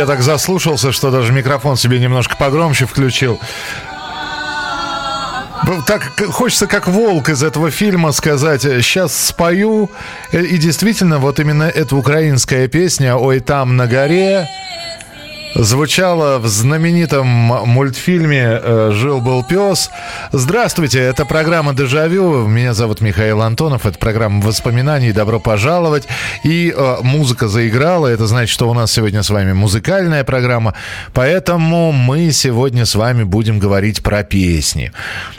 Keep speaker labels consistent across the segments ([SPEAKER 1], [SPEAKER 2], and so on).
[SPEAKER 1] Я так заслушался, что даже микрофон себе немножко погромче включил. Так хочется, как волк из этого фильма, сказать, сейчас спою. Э, И действительно, вот именно эта украинская песня «Ой, там на горе» звучала в знаменитом мультфильме э, «Жил-был пес». Здравствуйте, это программа «Дежавю». Меня зовут Михаил Антонов. Это программа воспоминаний. Добро пожаловать. И э, музыка заиграла. Это значит, что у нас сегодня с вами музыкальная программа. Поэтому мы сегодня с вами будем говорить про песни.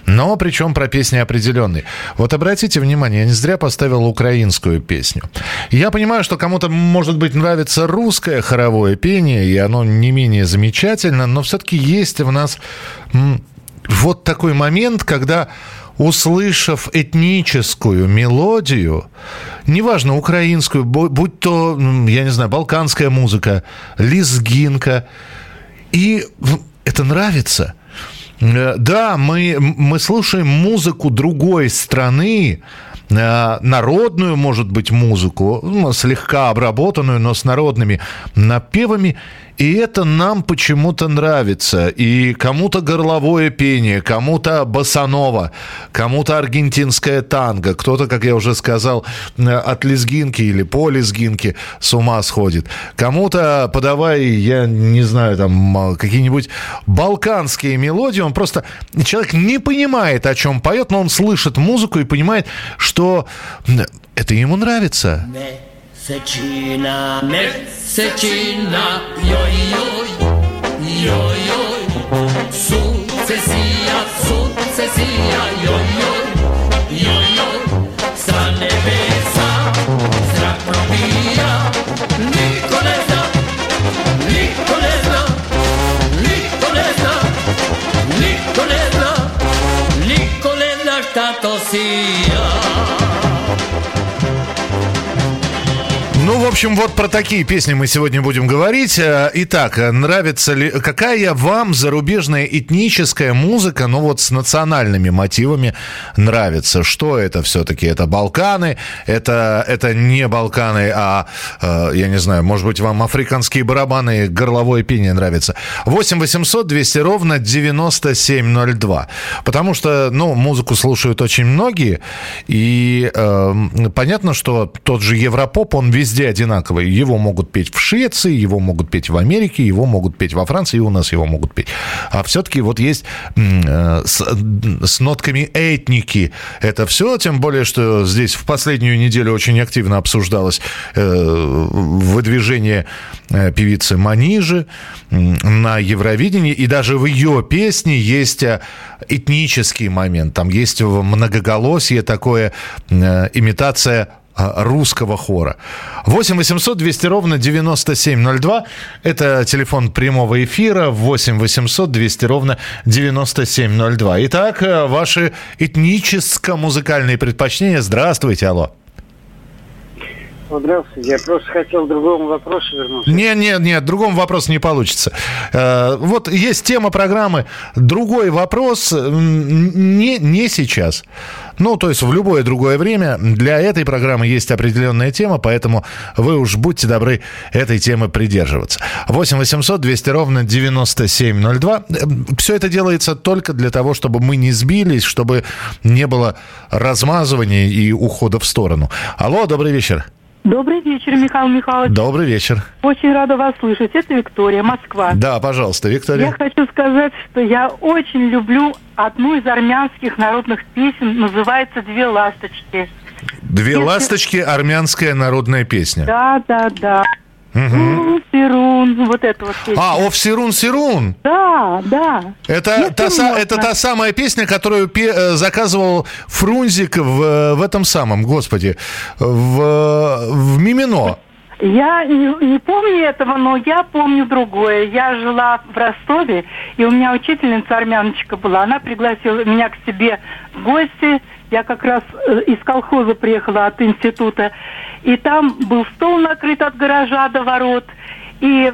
[SPEAKER 1] Но причем про песни определенные. Вот обратите внимание, я не зря поставил украинскую песню. Я понимаю, что кому-то, может быть, нравится русское хоровое пение, и оно не менее замечательно, но все-таки есть в нас вот такой момент, когда услышав этническую мелодию, неважно, украинскую, бу- будь то, я не знаю, балканская музыка, лезгинка, и это нравится. Э, Да, мы, мы слушаем музыку другой страны, э, народную, может быть, музыку, слегка обработанную, но с народными напевами, и это нам почему-то нравится. И кому-то горловое пение, кому-то басанова, кому-то аргентинская танго, кто-то, как я уже сказал, э, от лезгинки или по лезгинке с ума сходит. Кому-то подавай, я не знаю, там какие-нибудь балканские мелодии, он просто... Человек не понимает, о чем поет, но он слышит музыку и понимает, что это ему нравится.
[SPEAKER 2] Secina, me, secina, joj, joj, joj, joj, Su, se sia, joj, joj, joj, sa nebesa, zrak probija, niko ne zna, niko ne zna, niko ne zna, niko ne zna, niko ne zna šta to si ja.
[SPEAKER 1] Ну, в общем, вот про такие песни мы сегодня будем говорить. Э, Итак, э, нравится ли... Какая вам зарубежная этническая музыка, ну вот с национальными мотивами нравится? Что это все-таки? Это Балканы? Это, это не Балканы, а, э, я не знаю, может быть, вам африканские барабаны и горловое пение нравится? 8 800 200 ровно 9702. Потому что, ну, музыку слушают очень многие, и э, понятно, что тот же Европоп, он везде одинаковый. Его могут петь в Швеции, его могут петь в Америке, его могут петь во Франции, и у нас его могут петь. А все-таки вот есть э, с, с нотками этники это все, тем более, что здесь в последнюю неделю очень активно обсуждалось э, выдвижение э, певицы Манижи на Евровидении, и даже в ее песне есть этнический момент, там есть многоголосие такое, имитация русского хора. 8 800 200 ровно 9702. Это телефон прямого эфира. 8 800 200 ровно 9702. Итак, э, ваши этническо-музыкальные предпочтения. Здравствуйте, алло.
[SPEAKER 3] Здравствуйте. Я просто хотел к другому вопросу вернуться.
[SPEAKER 1] Нет, нет, нет, другому вопрос не получится. Э, Вот есть тема программы. Другой вопрос не, не сейчас. Ну, то есть в любое другое время. Для этой программы есть определенная тема, поэтому вы уж будьте добры этой темы придерживаться. 8 800 200 ровно 9702. Все это делается только для того, чтобы мы не сбились, чтобы не было размазывания и ухода в сторону. Алло, добрый вечер.
[SPEAKER 4] Добрый вечер, Михаил Михайлович.
[SPEAKER 1] Добрый вечер.
[SPEAKER 4] Очень рада вас слышать. Это Виктория, Москва.
[SPEAKER 1] Да, пожалуйста,
[SPEAKER 4] Я
[SPEAKER 1] Виктория.
[SPEAKER 4] хочу сказать, что я очень люблю одну из армянских народных песен, называется «Две ласточки».
[SPEAKER 1] Две ласточки, армянская народная песня.
[SPEAKER 4] Да, да, да. «Сирун, Сирун», вот это вот песня.
[SPEAKER 1] А, «Оф Сирун Сирун».
[SPEAKER 4] Да, да.
[SPEAKER 1] Это
[SPEAKER 4] Если
[SPEAKER 1] та, са- это та самая песня, которую пе- э, заказывал Фрунзик в, э, в этом самом, господи, в, в Мимино.
[SPEAKER 4] Я не, не помню этого, но я помню другое. Я жила в Ростове, и у меня учительница армяночка была. Она пригласила меня к себе в гости. Я как раз э, из колхоза приехала от института. И там был стол накрыт от гаража до ворот. И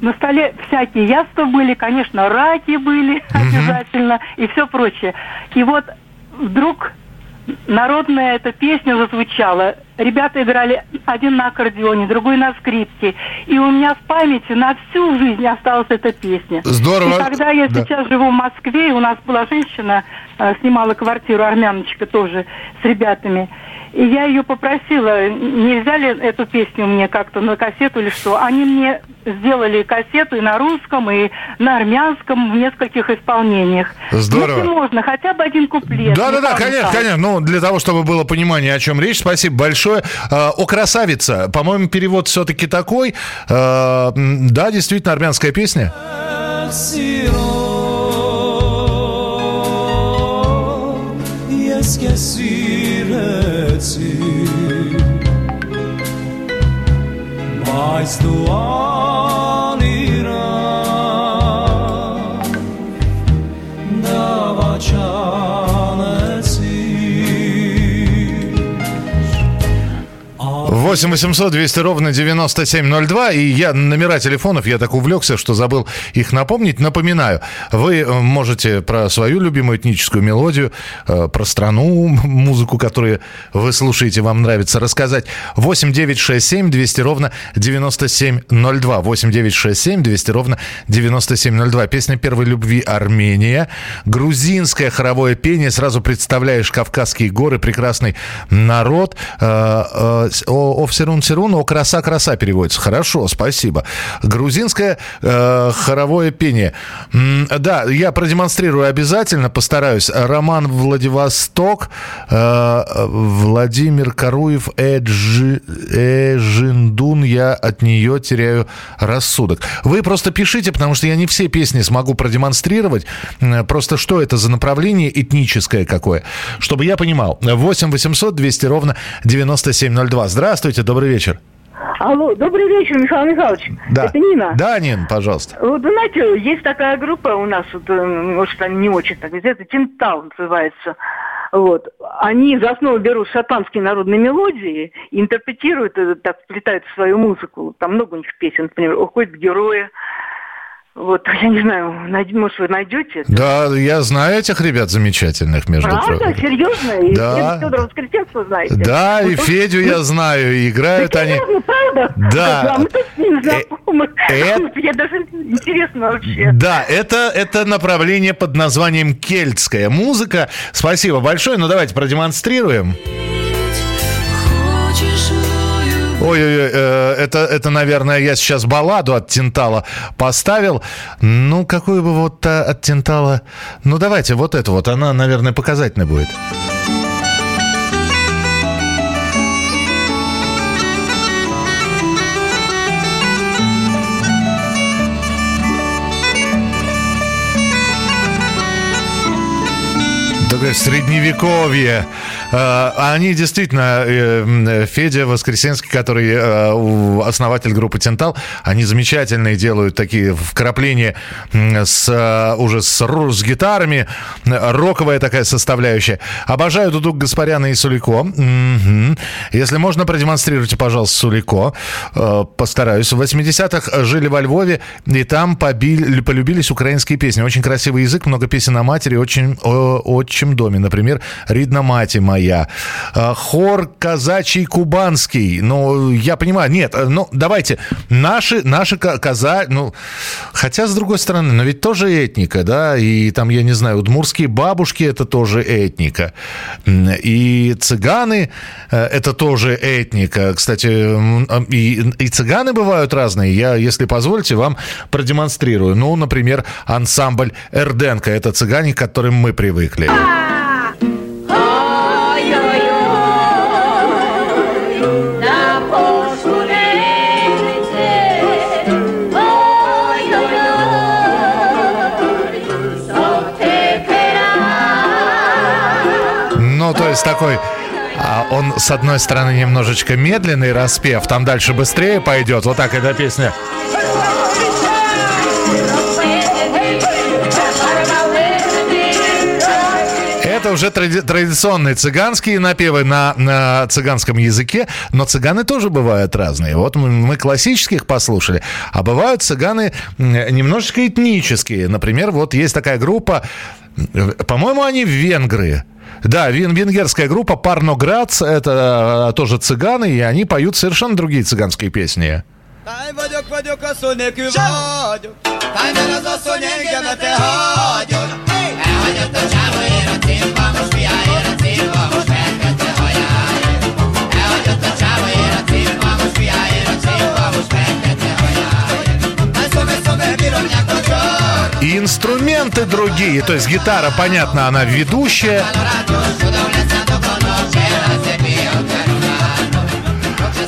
[SPEAKER 4] на столе всякие яства были, конечно, раки были обязательно и все прочее. И вот вдруг народная эта песня зазвучала. Ребята играли один на аккордеоне, другой на скрипке. И у меня в памяти на всю жизнь осталась эта песня.
[SPEAKER 1] Здорово.
[SPEAKER 4] И когда я
[SPEAKER 1] Да.
[SPEAKER 4] сейчас живу в Москве, и у нас была женщина, э, снимала квартиру, армяночка тоже, с ребятами. И я ее попросила, нельзя ли эту песню мне как-то на кассету или что. Они мне сделали кассету и на русском, и на армянском в нескольких исполнениях.
[SPEAKER 1] Здорово.
[SPEAKER 4] Если можно, хотя бы один куплет.
[SPEAKER 1] Да, да, да,
[SPEAKER 4] Михаил
[SPEAKER 1] конечно, конечно. Ну, для того, чтобы было понимание, о чем речь, спасибо большое Э, О, красавица. По-моему, перевод все-таки такой. Э, м, Да, действительно, армянская песня.
[SPEAKER 2] Ես քեզ սիրեցի Բայց դու
[SPEAKER 1] 8 800 200 ровно 9702. И я номера телефонов, я так увлекся, что забыл их напомнить. Напоминаю, вы э, можете про свою любимую этническую мелодию, э, про страну, музыку, которую вы слушаете, вам нравится, рассказать. 8 9 6 7 200 ровно 9702. 8 9 6 7 200 ровно 9702. Песня первой любви Армения. Грузинское хоровое пение. Сразу представляешь Кавказские горы, прекрасный народ. Э, о Сирун Сирун, о краса краса переводится. Хорошо, спасибо. Грузинское э, хоровое пение. М, Да, я продемонстрирую обязательно, постараюсь. Роман Владивосток, э, Владимир Каруев, Эджи, Эжиндун, я от нее теряю рассудок. Вы просто пишите, потому что я не все песни смогу продемонстрировать. Просто что это за направление этническое какое, чтобы я понимал. 8 800 200 ровно 9702. Здравствуйте, добрый вечер.
[SPEAKER 5] Алло, добрый вечер, Михаил Михайлович.
[SPEAKER 1] Да.
[SPEAKER 5] Это Нина.
[SPEAKER 1] Да, Нин, пожалуйста.
[SPEAKER 5] Вот, знаете, есть такая группа у нас, вот, э, может, они не очень так это Тинтал называется. Вот. Они за основу берут шотландские народные мелодии интерпретируют, это, так, вплетают в свою музыку. Там много у них песен, например, «Уходит герои». Вот, я не знаю, может, вы найдете это?
[SPEAKER 1] Да, я знаю этих ребят замечательных, между
[SPEAKER 5] Правда?
[SPEAKER 1] прочим.
[SPEAKER 5] Серьезно? И
[SPEAKER 1] Да.
[SPEAKER 5] Федора Воскресенского знаете?
[SPEAKER 1] Да, и
[SPEAKER 5] Вот он-
[SPEAKER 1] Федю я знаю, и играют
[SPEAKER 5] Да,
[SPEAKER 1] они.
[SPEAKER 5] серьезно, правда?
[SPEAKER 1] Да.
[SPEAKER 5] А мы тут с ним
[SPEAKER 1] Э,
[SPEAKER 5] знакомы.
[SPEAKER 1] э-
[SPEAKER 5] Я даже интересно вообще.
[SPEAKER 1] Да, это, это направление под названием кельтская музыка. Спасибо большое. Ну, давайте продемонстрируем. Ой-ой-ой, э, это, это, наверное, я сейчас балладу от Тинтала поставил. Ну, какую бы вот э, от Тинтала... Ну, давайте вот эту вот, она, наверное, показательной будет. Такое средневековье. Э, Они действительно, э, Федя Воскресенский, который э, основатель группы Тентал, они замечательные делают такие вкрапления с, э, уже с, с гитарами, роковая такая составляющая. Обожаю Дудук Гаспаряна и Сулико. Если можно, продемонстрируйте, пожалуйста, Сулико. Постараюсь. В 80-х жили во Львове, и там побили- полюбились украинские песни. Очень красивый язык, много песен о матери, очень о отчим доме. Например, «Ридна мати моя». Э, Хор казачий кубанский. Ну, я понимаю, нет, э, ну, давайте. Наши, наши ка- каза, ну, хотя, с другой стороны, но ведь тоже этника, да, и там, я не знаю, удмурские бабушки – это тоже этника. И цыганы э, – это тоже этника. Кстати, и, и цыганы бывают разные. Я, если позволите, вам продемонстрирую. Ну, например, ансамбль «Эрденко» – это цыгане, к которым мы привыкли. Есть такой... а он, с одной стороны, немножечко медленный распев, там дальше быстрее пойдет. Вот так эта песня. Это уже тради- традиционные цыганские напевы на, на цыганском языке, но цыганы тоже бывают разные. Вот мы, мы классических послушали, а бывают цыганы немножечко этнические. Например, вот есть такая группа, м, по-моему, они венгры. Да, вен- венгерская группа Парноградс, это э, тоже цыганы, и они поют совершенно другие цыганские песни.
[SPEAKER 6] Elhagyott
[SPEAKER 1] И инструменты другие, то есть гитара, понятно, она ведущая,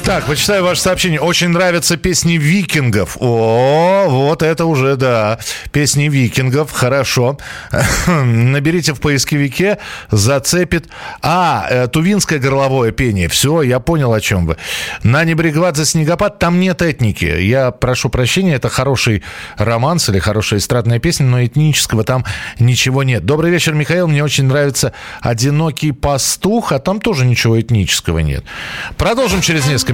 [SPEAKER 1] Так, почитаю ваше сообщение. Очень нравятся песни викингов. О, вот это уже, да. Песни викингов, хорошо. Наберите в поисковике, зацепит. А, э, тувинское горловое пение. Все, я понял, о чем вы. На Небрегвадзе снегопад, там нет этники. Я прошу прощения, это хороший романс или хорошая эстрадная песня, но этнического там ничего нет. Добрый вечер, Михаил. Мне очень нравится «Одинокий пастух», а там тоже ничего этнического нет. Продолжим через несколько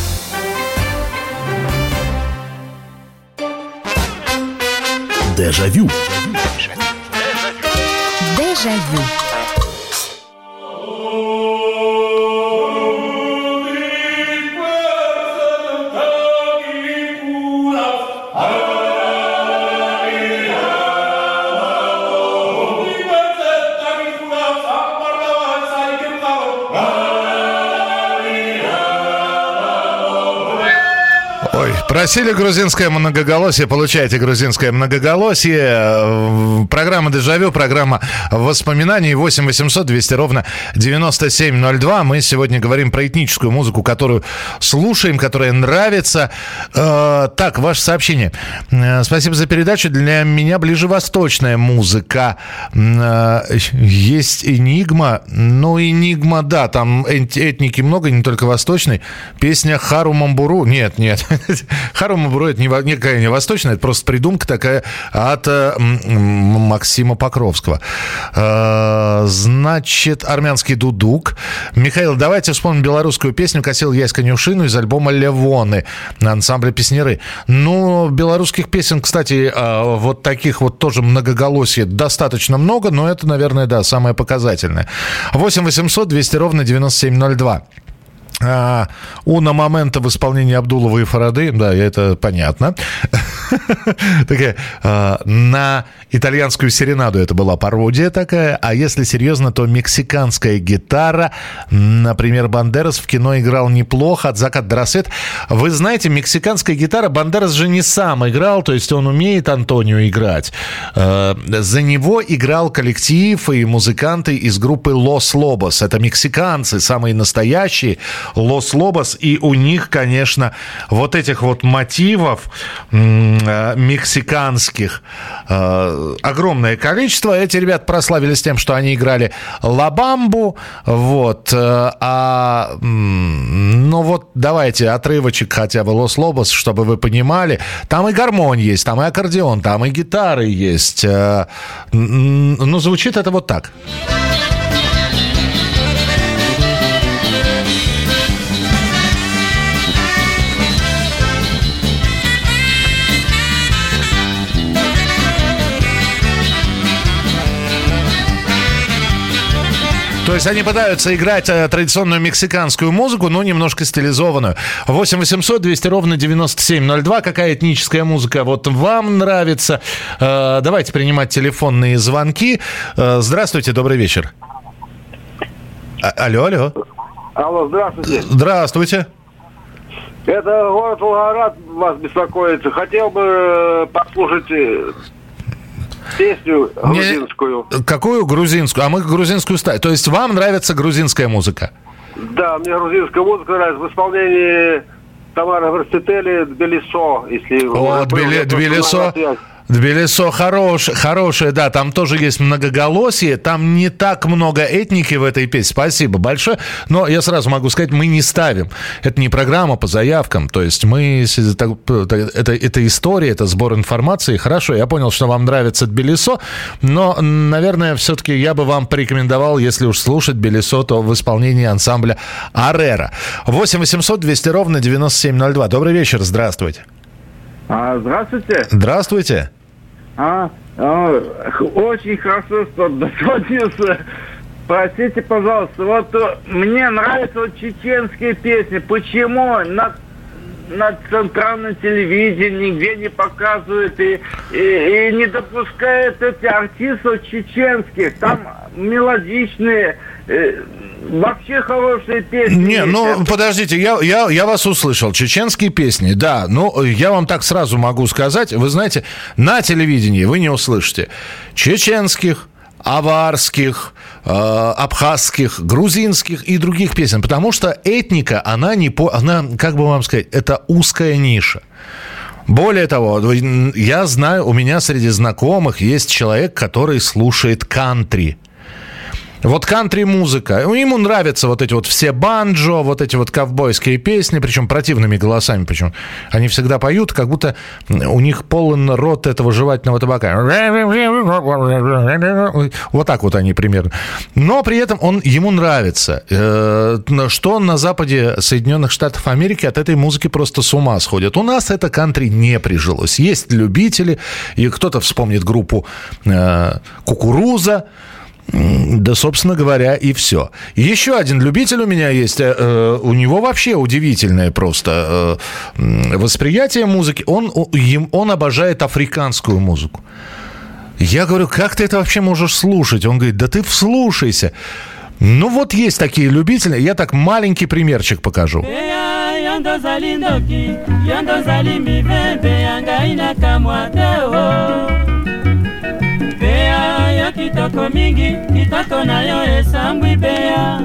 [SPEAKER 7] Дежавю.
[SPEAKER 8] Дежавю.
[SPEAKER 1] Просили грузинское многоголосие, получаете грузинское многоголосие. Э, Программа «Дежавю», программа воспоминаний 8 800 200 ровно 9702. Мы сегодня говорим про этническую музыку, которую слушаем, которая нравится. Э, так, ваше сообщение. Э, Спасибо за передачу. Для меня ближе восточная музыка. Есть «Энигма». Ну, «Энигма», да, там эт- этники много, не только восточной. Песня «Хару Мамбуру». Нет, нет. Хару Мамбуру это никакая не восточная, это просто придумка такая от э, Максима Покровского. Э, Значит, армянский дудук. Михаил, давайте вспомним белорусскую песню «Косил ясь конюшину» из альбома «Левоны» на ансамбле «Песнеры». Ну, белорусских песен, кстати, э, вот таких вот тоже многоголосие достаточно много, но это, наверное, да, самое показательное. 8 800 200 ровно 9702. А, Уна момента в исполнении Абдулова и Фарады, да, это понятно. Такая, а, на итальянскую серенаду это была пародия такая, а если серьезно, то мексиканская гитара, например, Бандерас в кино играл неплохо, от заката до рассвета. Вы знаете, мексиканская гитара, Бандерас же не сам играл, то есть он умеет Антонио играть. Э, За него играл коллектив и музыканты из группы Лос Лобос. Это мексиканцы, самые настоящие Лос Лобос. И у них, конечно, вот этих вот мотивов э, мексиканских э, огромное количество. Эти ребята прославились тем, что они играли Лабамбу. Вот. э, А, ну вот давайте отрывочек хотя бы Лос Лобос, чтобы вы понимали. Там и гармонь есть, там и аккордеон, там и гитары есть. М, Ну, звучит это вот так. То есть они пытаются играть э, традиционную мексиканскую музыку, но немножко стилизованную. 8 800 200 ровно 9702. Какая этническая музыка вот вам нравится? Э, давайте принимать телефонные звонки. Э, здравствуйте, добрый вечер. А- алло, алло.
[SPEAKER 9] Алло, здравствуйте.
[SPEAKER 1] Здравствуйте.
[SPEAKER 9] Это город Волгоград вас беспокоит. Хотел бы послушать песню грузинскую.
[SPEAKER 1] Какую грузинскую? А мы грузинскую ставим. То есть вам нравится грузинская музыка?
[SPEAKER 9] Да, мне грузинская музыка нравится в исполнении Тамара Верстетели «Тбилисо», если...
[SPEAKER 1] О, Тбили- Тбилисо. Тбилисо хорош, хорошее, да, там тоже есть многоголосие, там не так много этники в этой песне. Спасибо большое. Но я сразу могу сказать, мы не ставим. Это не программа по заявкам, то есть мы... Это, это история, это сбор информации. Хорошо, я понял, что вам нравится Тбилисо, но, наверное, все-таки я бы вам порекомендовал, если уж слушать Тбилисо, то в исполнении ансамбля Арера. 8 800 200 ровно 9702. Добрый вечер, здравствуйте.
[SPEAKER 10] А, здравствуйте.
[SPEAKER 1] Здравствуйте.
[SPEAKER 10] А, а, очень хорошо, что дозвонился. Простите, пожалуйста, вот э, мне нравятся вот чеченские песни. Почему на, на центральном телевидении нигде не показывают и, и, и не допускают эти артистов чеченских? Там мелодичные, э, вообще хорошие песни.
[SPEAKER 1] Не, ну подождите, я, я, я вас услышал. Чеченские песни, да. Ну, я вам так сразу могу сказать. Вы знаете, на телевидении вы не услышите чеченских, аварских, э, абхазских, грузинских и других песен, потому что этника, она не по, она, как бы вам сказать, это узкая ниша. Более того, я знаю, у меня среди знакомых есть человек, который слушает кантри. Вот кантри-музыка. Ему нравятся вот эти вот все банджо, вот эти вот ковбойские песни, причем противными голосами. Причем они всегда поют, как будто у них полон рот этого жевательного табака. Вот так вот они примерно. Но при этом он ему нравится. Э, Что на западе Соединенных Штатов Америки от этой музыки просто с ума сходят. У нас это кантри не прижилось. Есть любители, и кто-то вспомнит группу э, «Кукуруза», Да, собственно говоря, и все. Еще один любитель у меня есть. э, э, у него вообще удивительное просто э, восприятие музыки. Он, он обожает африканскую музыку. Я говорю, как ты это вообще можешь слушать? Он говорит, да ты вслушайся. Ну вот есть такие любители. Я так маленький примерчик покажу.
[SPEAKER 11] Beya kitoko mingi kitoko nayo esambwi beya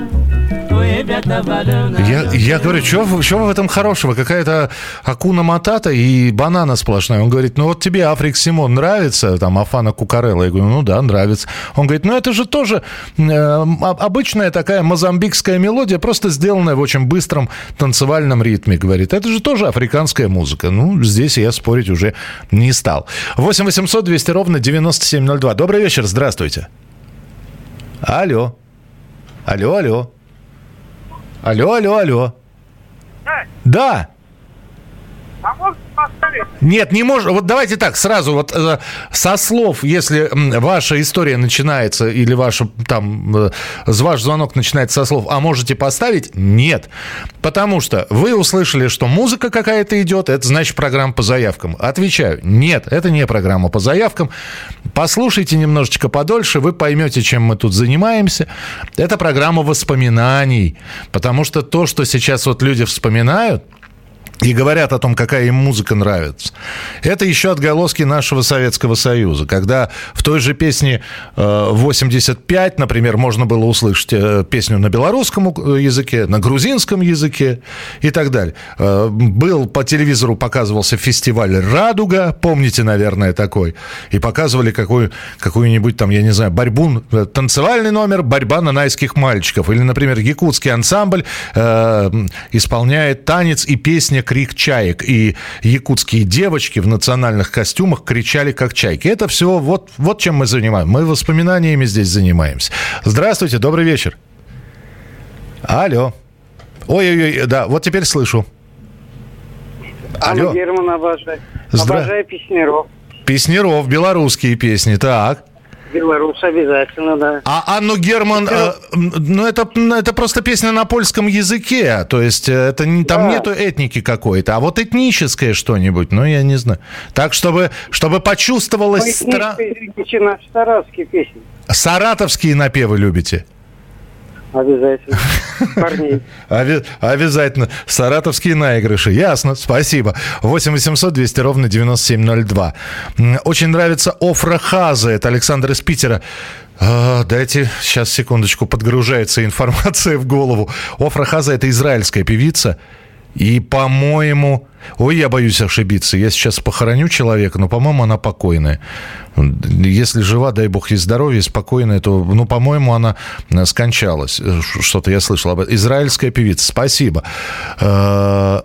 [SPEAKER 1] Я, я говорю, что в этом хорошего? Какая-то акуна матата и банана сплошная. Он говорит, ну вот тебе Африк Симон нравится, там Афана Кукарелла. Я говорю, ну да, нравится. Он говорит, ну это же тоже э, м- обычная такая мозамбикская мелодия, просто сделанная в очень быстром танцевальном ритме. Говорит, это же тоже африканская музыка. Ну, здесь я спорить уже не стал. 8 800 200 ровно 9702. Добрый вечер, здравствуйте. Алло. Алло, алло. Алло, алло, алло. Да.
[SPEAKER 12] А можно поставить?
[SPEAKER 1] Нет, не может. Вот давайте так, сразу вот э, со слов, если ваша история начинается или ваша там э, ваш звонок начинается со слов, а можете поставить? Нет, потому что вы услышали, что музыка какая-то идет, это значит программа по заявкам. Отвечаю, нет, это не программа по заявкам. Послушайте немножечко подольше, вы поймете, чем мы тут занимаемся. Это программа воспоминаний, потому что то, что сейчас вот люди вспоминают, и говорят о том, какая им музыка нравится. Это еще отголоски нашего Советского Союза, когда в той же песне э, 85, например, можно было услышать э, песню на белорусском э, языке, на грузинском языке и так далее. Э, Был по телевизору показывался фестиваль «Радуга», помните, наверное, такой, и показывали какую, какую-нибудь там, я не знаю, борьбу, э, танцевальный номер «Борьба нанайских мальчиков», или, например, якутский ансамбль э, исполняет танец и песня «Крик чаек», и якутские девочки в национальных костюмах кричали как чайки. Это все вот, вот чем мы занимаемся. Мы воспоминаниями здесь занимаемся. Здравствуйте, добрый вечер. Алло. Ой-ой-ой, да, вот теперь слышу. Алло.
[SPEAKER 3] Анна Герман обожаю.
[SPEAKER 1] Здра-
[SPEAKER 3] Обожаю песнеров.
[SPEAKER 1] Песнеров, белорусские песни, так.
[SPEAKER 3] Белорус обязательно, да.
[SPEAKER 1] А Анну Герман, э, ну это, это просто песня на польском языке, то есть э, это не, там
[SPEAKER 3] Да.
[SPEAKER 1] нету этники какой-то, а вот этническое что-нибудь, ну я не знаю. Так, чтобы, чтобы почувствовалась стра...
[SPEAKER 3] Извините, наши саратовские песни.
[SPEAKER 1] Саратовские напевы любите?
[SPEAKER 3] Обязательно. Парней.
[SPEAKER 1] Обязательно. Саратовские наигрыши. Ясно, спасибо. 8 800 200 ровно 9702. М, Очень нравится Офра Хаза. Это Александр из Питера. А, дайте, сейчас, секундочку, подгружается информация в голову. Офра Хаза – это израильская певица. И, по-моему... Ой, я боюсь ошибиться. Я сейчас похороню человека, но, по-моему, она покойная. Если жива, дай бог ей здоровья, спокойная, то, ну, по-моему, она э, скончалась. Э, Что-то я слышал об этом. Израильская певица. Спасибо. Э,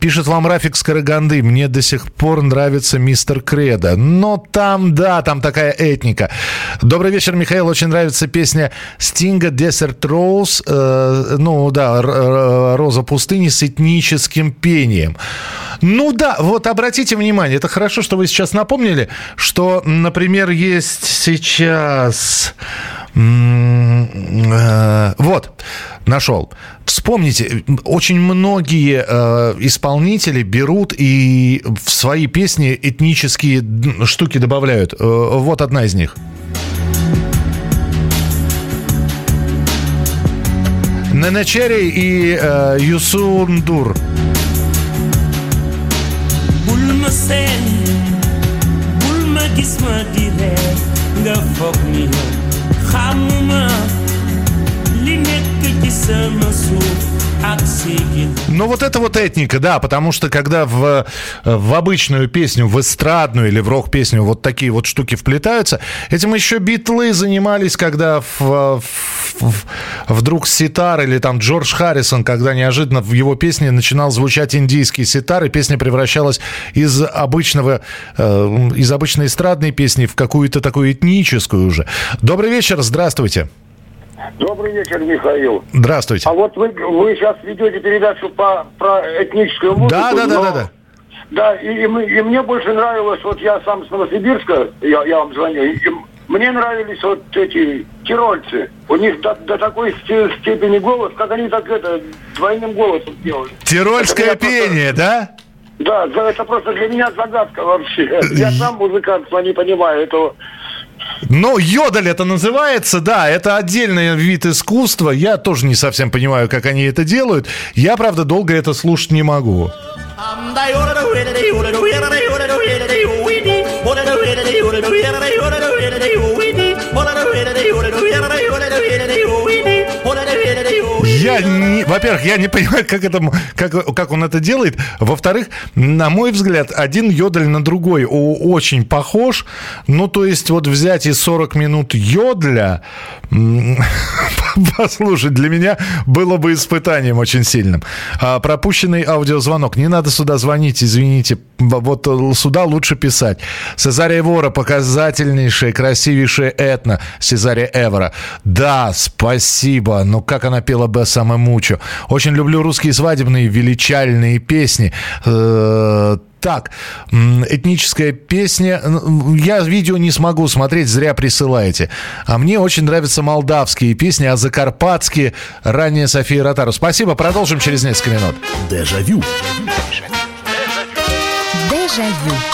[SPEAKER 1] Пишет вам Рафик Скороганды. Мне до сих пор нравится мистер Кредо. Но там, да, там такая этника. Добрый вечер, Михаил. Очень нравится песня Стинга Rose. Э, Ну, да, Роза пустыни с этническим пением. Ну да, вот обратите внимание, это хорошо, что вы сейчас напомнили, что, например, есть сейчас... э, Вот, нашел. Вспомните, очень многие э, исполнители берут и в свои песни этнические штуки добавляют. Э, вот одна из них. Ненечери и э, Юсундур.
[SPEAKER 11] bul ma seen bul ma gis ma di reer nga foog ni xamuma li nekk ci sama suuf
[SPEAKER 1] Ну, вот это вот этника, да, потому что когда в, в обычную песню, в эстрадную или в рок-песню вот такие вот штуки вплетаются, этим еще битлы занимались, когда в, в- вдруг ситар или там Джордж Харрисон, когда неожиданно в его песне начинал звучать индийский ситар, и песня превращалась из обычного, э, из обычной эстрадной песни в какую-то такую этническую уже. Добрый вечер, здравствуйте.
[SPEAKER 13] Добрый вечер, Михаил.
[SPEAKER 1] Здравствуйте.
[SPEAKER 13] А вот вы, вы сейчас ведете передачу по, про этническую музыку.
[SPEAKER 1] Да, да, да,
[SPEAKER 13] но-
[SPEAKER 1] да, да.
[SPEAKER 13] Да, и, и и мне больше нравилось, вот я сам с Новосибирска, я, я вам звоню, и мне нравились вот эти тирольцы. У них до, до такой сте- степени голос, как они так это, двойным голосом делали.
[SPEAKER 1] Тирольское
[SPEAKER 13] Это
[SPEAKER 1] пение, да?
[SPEAKER 13] Да, за- это просто для меня загадка вообще. Я сам музыкант, но не понимаю этого.
[SPEAKER 1] Ну, йодель это называется, да, это отдельный вид искусства. Я тоже не совсем понимаю, как они это делают. Я, правда, долго это слушать не могу. Я не, во-первых, я не понимаю, как, это, как, как он это делает. Во-вторых, на мой взгляд, один йодель на другой очень похож. Ну, то есть, вот взять и 40 минут йодля, послушать, для меня было бы испытанием очень сильным. А, пропущенный аудиозвонок. Не надо сюда звонить, извините. Вот э, сюда лучше писать. Цезария Вора, показательнейшая, красивейшая этно. Цезария Эвора. Да, спасибо. Но как она пела Бесса Мучо. Очень люблю русские свадебные величальные песни. Э, так, этническая песня. Я видео не смогу смотреть, зря присылаете. А мне очень нравятся молдавские песни, а закарпатские ранее София Ротару. Спасибо, продолжим через несколько минут.
[SPEAKER 7] Дежавю.
[SPEAKER 8] Дежавю.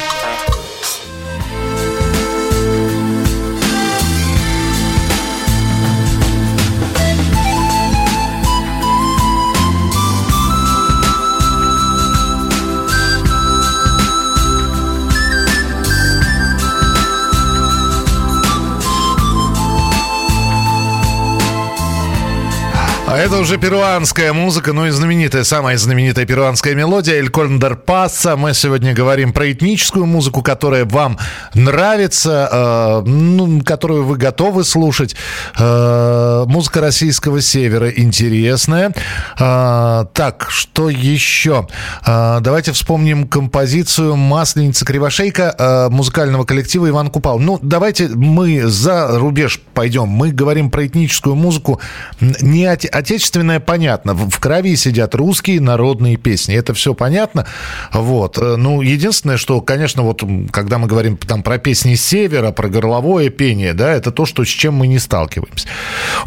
[SPEAKER 1] Это уже перуанская музыка, ну и знаменитая, самая знаменитая перуанская мелодия «Эль Кондор Пасса». Мы сегодня говорим про этническую музыку, которая вам нравится, э, ну, которую вы готовы слушать. Э, музыка российского севера интересная. Э, так, что еще? Э, давайте вспомним композицию «Масленица Кривошейка» э, музыкального коллектива Иван Купал. Ну, давайте мы за рубеж пойдем. Мы говорим про этническую музыку не оте- отечественное понятно. В крови сидят русские народные песни. Это все понятно. Вот. Э, Ну, единственное, что, конечно, вот когда мы говорим там про песни севера, про горловое пение, да, это то, что, с чем мы не сталкиваемся.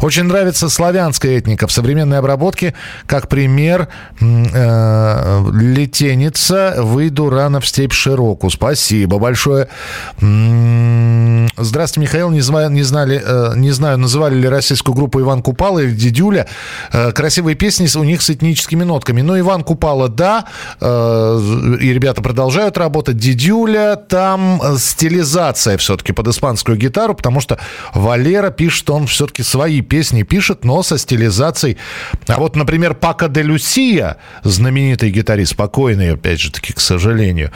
[SPEAKER 1] Очень нравится славянская этника в современной обработке. Как пример, э, летеница «Выйду рано в степь широку». Спасибо большое. Здравствуйте, Михаил. Не, зва- не знали, э, не знаю, называли ли российскую группу Иван Купала или Дидюля. Э, Красивые песни у них с этническими нотками. Но Иван Купала, да, э, и ребята продолжают работать. Дидюля, там э, стилизация все-таки под испанскую гитару, потому что Валера пишет, он все-таки свои песни пишет, но со стилизацией. А вот, например, Пака де Люсия, знаменитый гитарист, спокойный, опять же таки, к сожалению,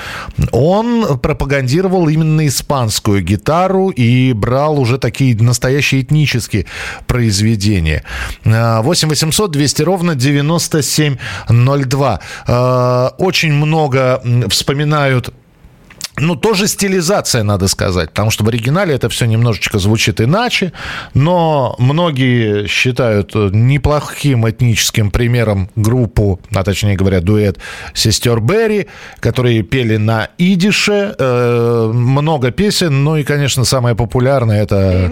[SPEAKER 1] он пропагандировал именно испанскую гитару и брал уже такие настоящие этнические произведения. А, 8 800 200 ровно 9702. А, Очень много вспоминают ну, тоже стилизация, надо сказать, потому что в оригинале это все немножечко звучит иначе, но многие считают э, неплохим этническим примером группу, а точнее говоря, дуэт сестер Берри, которые пели на идише, э, много песен, ну и, конечно, самое популярное это...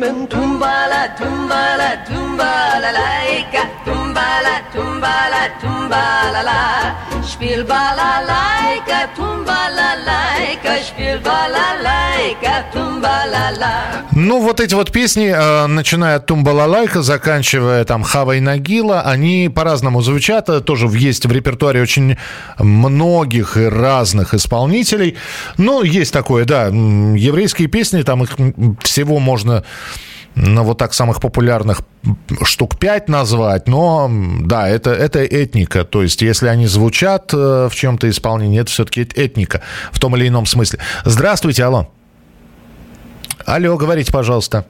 [SPEAKER 14] Tumbala, tumbala, tumbala, tumbala, tumbala, tumbala, la. Spiel балалайка, тумбалалайка, spiel балалайка, тумбалала.
[SPEAKER 1] Ну, вот эти вот песни, э, начиная от Тумбалалайка, заканчивая там Хавай Нагила, они по-разному звучат. э, Тоже есть в репертуаре очень многих и разных исполнителей. Ну, есть такое, да, еврейские песни, там их всего можно ну, вот так самых популярных штук пять назвать, но да, это, это этника. То есть, если они звучат э, в чем-то исполнении, это все-таки этника в том или ином смысле. Здравствуйте, алло. Алло, говорите, пожалуйста.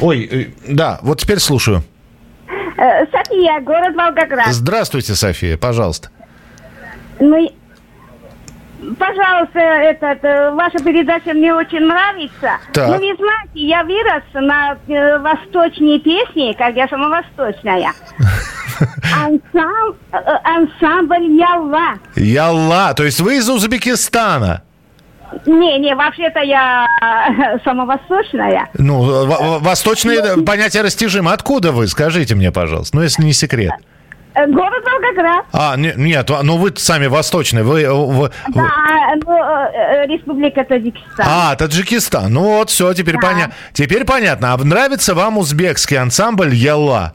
[SPEAKER 1] Ой, э, да, вот теперь слушаю.
[SPEAKER 15] Э, София, город Волгоград.
[SPEAKER 1] Здравствуйте, София, пожалуйста.
[SPEAKER 15] Ну, пожалуйста, этот, ваша передача мне очень нравится.
[SPEAKER 1] Так.
[SPEAKER 15] Ну, вы знаете, я вырос на э, восточные песни, как я сама восточная. Ансам- э, ансамбль Ялла.
[SPEAKER 1] Ялла, то есть вы из Узбекистана?
[SPEAKER 15] Не, не, вообще-то я э, самовосточная.
[SPEAKER 1] Ну, восточные понятия растяжимы. Откуда вы? Скажите мне, пожалуйста. Ну, если не секрет.
[SPEAKER 15] Э, Город Волгоград.
[SPEAKER 1] А, не- нет, ну вы сами восточные. Вы, э, вы-
[SPEAKER 15] Да,
[SPEAKER 1] вы-
[SPEAKER 15] ну, э, э, Республика Таджикистан.
[SPEAKER 1] А, Таджикистан. Ну вот, все, теперь, поня... теперь понятно. А нравится вам узбекский ансамбль Ялла?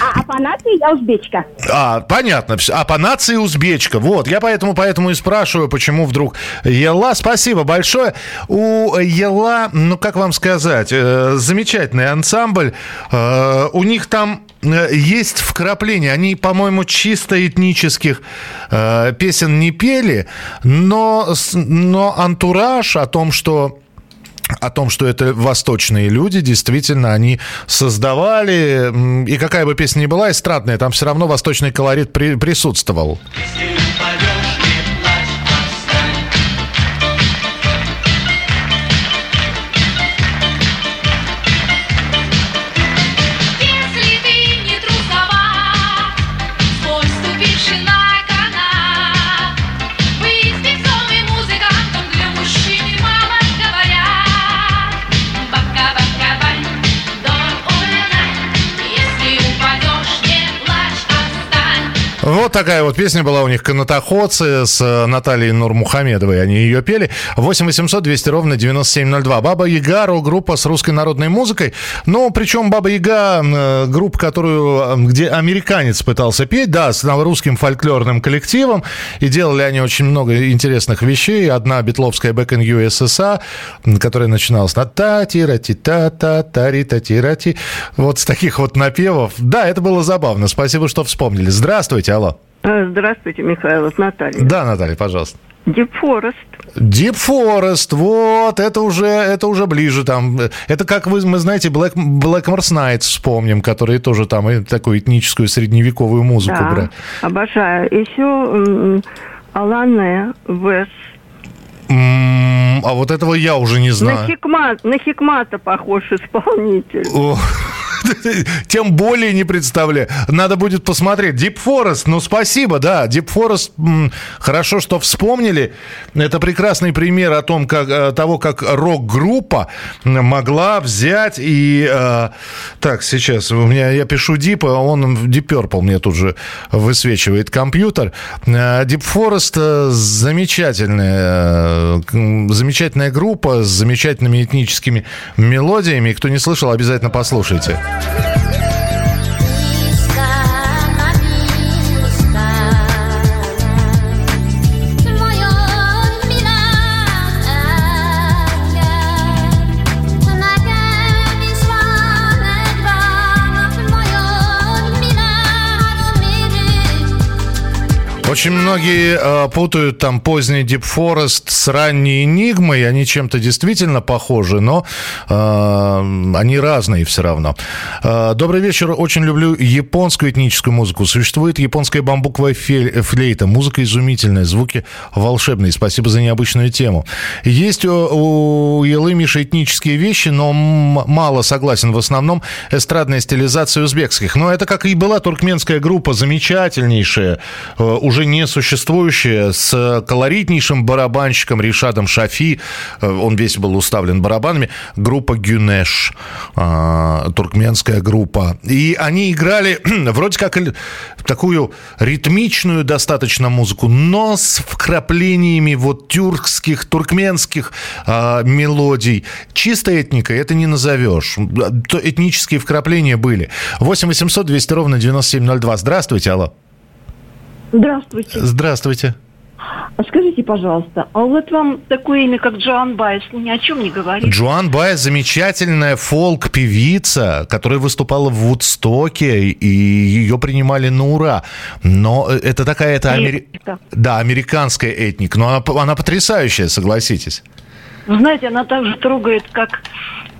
[SPEAKER 15] А, а по нации я узбечка.
[SPEAKER 1] А, понятно. А по нации узбечка. Вот, я поэтому, поэтому и спрашиваю, почему вдруг Ела. Спасибо большое. У Ела, ну, как вам сказать, э, замечательный ансамбль. Э, у них там э, есть вкрапления. Они, по-моему, чисто этнических песен не пели, но, но антураж о том, что о том, что это восточные люди, действительно, они создавали, и какая бы песня ни была эстрадная, там все равно восточный колорит при- присутствовал. Вот такая вот песня была у них «Канатоходцы» с э, Натальей Нурмухамедовой. Они ее пели. 8 800 200 ровно 9702. «Баба Яга» рок-группа с русской народной музыкой. Но причем «Баба Яга» э, группа, которую, где американец пытался петь, да, с русским фольклорным коллективом. И делали они очень много интересных вещей. Одна битловская «Back in USSR», которая начиналась на та ти ра ти та та та ри та ти ра ти Вот с таких вот напевов. Да, это было забавно. Спасибо, что вспомнили. Здравствуйте, алло.
[SPEAKER 5] А, Здравствуйте, Михаил, Наталья.
[SPEAKER 1] Да, Наталья, пожалуйста.
[SPEAKER 5] Deep Forest.
[SPEAKER 1] Deep Forest, вот, это уже, это уже ближе там. Это как вы, мы знаете, Black, Blackmore's Nights вспомним, которые тоже там и такую этническую средневековую музыку
[SPEAKER 5] да,
[SPEAKER 1] брали.
[SPEAKER 5] обожаю. Еще Алане Вес.
[SPEAKER 1] А вот этого я уже не
[SPEAKER 5] На,
[SPEAKER 1] знаю.
[SPEAKER 5] Хикмат, на Хикмата похож исполнитель.
[SPEAKER 1] Тем более не представляю. Надо будет посмотреть. Deep Forest, ну спасибо, да. Deep Forest, м, хорошо, что вспомнили. Это прекрасный пример о том, как, э, того, как рок-группа могла взять и... э, так, сейчас у меня, я пишу Deep, а он Deep Purple мне тут же высвечивает компьютер. Э, Deep Forest э, замечательная, замечательная группа с замечательными этническими мелодиями. Кто не слышал, обязательно послушайте. Yeah. Очень многие э, путают там поздний Deep Forest с ранней Энигмой. Они чем-то действительно похожи, но э, они разные все равно. Э, добрый вечер. Очень люблю японскую этническую музыку. Существует японская бамбуковая флейта. Музыка изумительная, звуки волшебные. Спасибо за необычную тему. Есть у, у Елы Миши этнические вещи, но мало согласен. В основном эстрадная стилизация узбекских. Но это как и была туркменская группа, замечательнейшая, э, уже не существующая, с колоритнейшим барабанщиком Ришадом Шафи. Э, Он весь был уставлен барабанами. Группа Гюнеш, э, туркменская группа. И они играли вроде как такую ритмичную достаточно музыку, но с вкраплениями вот тюркских, туркменских э, мелодий. Чистой этникой это не назовешь. Этнические вкрапления были. 8 800 200 ровно 9702. Здравствуйте, алло.
[SPEAKER 16] Здравствуйте.
[SPEAKER 1] Здравствуйте.
[SPEAKER 16] А Скажите, пожалуйста, а вот вам такое имя, как Джоан Байес, ну, ни о чем не говорит?
[SPEAKER 1] Джоан Бай замечательная фолк-певица, которая выступала в Вудстоке, и ее принимали на ура. Но это такая, это амери- да, американская этника, но она, она потрясающая, согласитесь.
[SPEAKER 16] Вы знаете, она так же трогает, как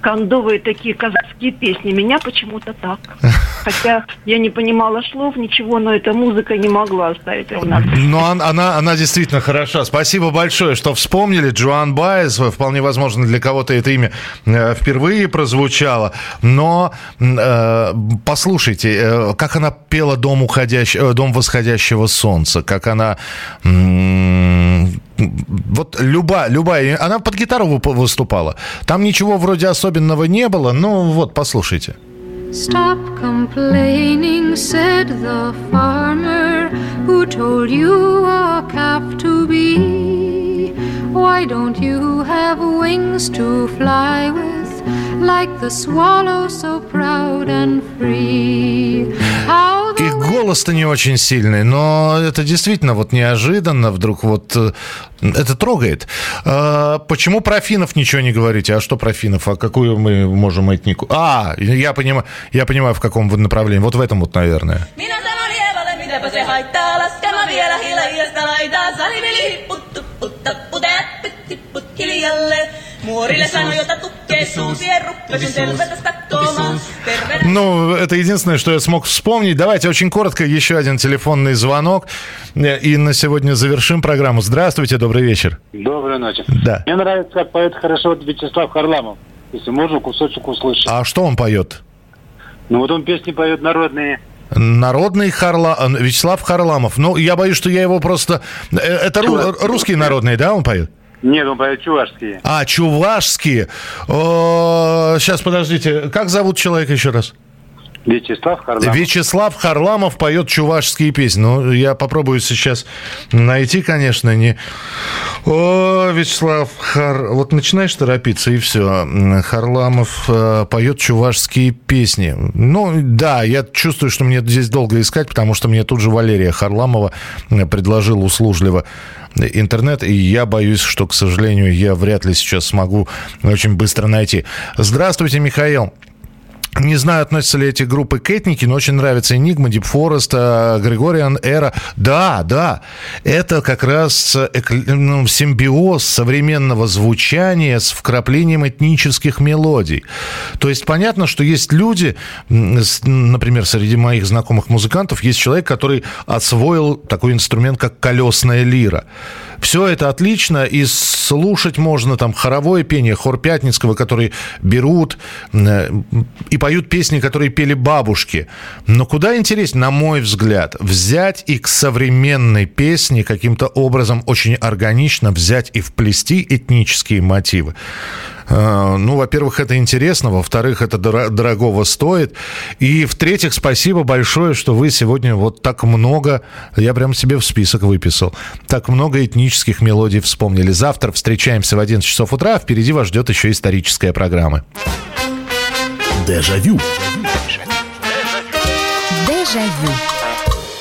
[SPEAKER 16] кондовые такие казахские песни. Меня почему-то так. Хотя я не понимала слов, ничего, но эта музыка не могла оставить равнодушным.
[SPEAKER 1] Но он- она, она действительно хороша. Спасибо большое, что вспомнили. Джоан Байес, вполне возможно, для кого-то это имя э, впервые прозвучало. Но э, послушайте, э, как она пела «Дом, уходящ... э, «Дом восходящего солнца», как она... м, Вот любая, любая... Она под гитару выступала. Там ничего вроде особенного не было. Ну вот, послушайте.
[SPEAKER 14] Stop complaining, said the farmer who told you a calf to be. Why don't you have wings to fly with, like the swallow so proud and free? How the
[SPEAKER 1] И голос-то не очень сильный, но это действительно вот неожиданно вдруг вот э, это трогает. А, Почему про финнов ничего не говорите? А что про финнов? А какую мы можем этнику? А, я понимаю, я понимаю, в каком вы направлении. Вот в этом вот, наверное.
[SPEAKER 17] Muorille sanoi, jota tukkee ruppesin
[SPEAKER 1] Ну, это единственное, что я смог вспомнить. Давайте очень коротко еще один телефонный звонок. Э, И на сегодня завершим программу. Здравствуйте, добрый вечер.
[SPEAKER 18] Доброй ночи.
[SPEAKER 1] Да.
[SPEAKER 18] Мне нравится, как поет хорошо Вячеслав Харламов. Если можно, кусочек услышать.
[SPEAKER 1] А что он поет?
[SPEAKER 18] Ну вот он песни поет народные.
[SPEAKER 1] Народный Харла... э, Вячеслав Харламов. Ну, я боюсь, что я его просто... э, Это ру- русский народный, да, он поет?
[SPEAKER 18] Нет, он поет чувашские.
[SPEAKER 1] А, чувашские. Сейчас, подождите. Как зовут человека еще раз?
[SPEAKER 18] Вячеслав Харламов.
[SPEAKER 1] Вячеслав Харламов поет чувашские песни. Ну, я попробую сейчас найти, конечно, не... О, Вячеслав Хар... Вот начинаешь торопиться, и все. Харламов э, поет чувашские песни. Ну, да, я чувствую, что мне здесь долго искать, потому что мне тут же Валерия Харламова предложил услужливо интернет, и я боюсь, что, к сожалению, я вряд ли сейчас смогу очень быстро найти. Здравствуйте, Михаил. Не знаю, относятся ли эти группы к этнике, но очень нравится Энигма, Дип Форест, Григориан Эра. Да, да, это как раз ну, симбиоз современного звучания с вкраплением этнических мелодий. То есть понятно, что есть люди, например, среди моих знакомых музыкантов, есть человек, который освоил такой инструмент, как колесная лира. Все это отлично, и слушать можно там хоровое пение, хор Пятницкого, который берут э, и поют песни, которые пели бабушки. Но куда интереснее, на мой взгляд, взять и к современной песне каким-то образом очень органично взять и вплести этнические мотивы. Э, ну, во-первых, это интересно, во-вторых, это дорогого стоит. И в-третьих, спасибо большое, что вы сегодня вот так много, я прям себе в список выписал, так много этнических мелодий вспомнили. Завтра встречаемся в 11 часов утра, а впереди вас ждет еще историческая программа.
[SPEAKER 7] Дежавю.
[SPEAKER 8] Дежавю.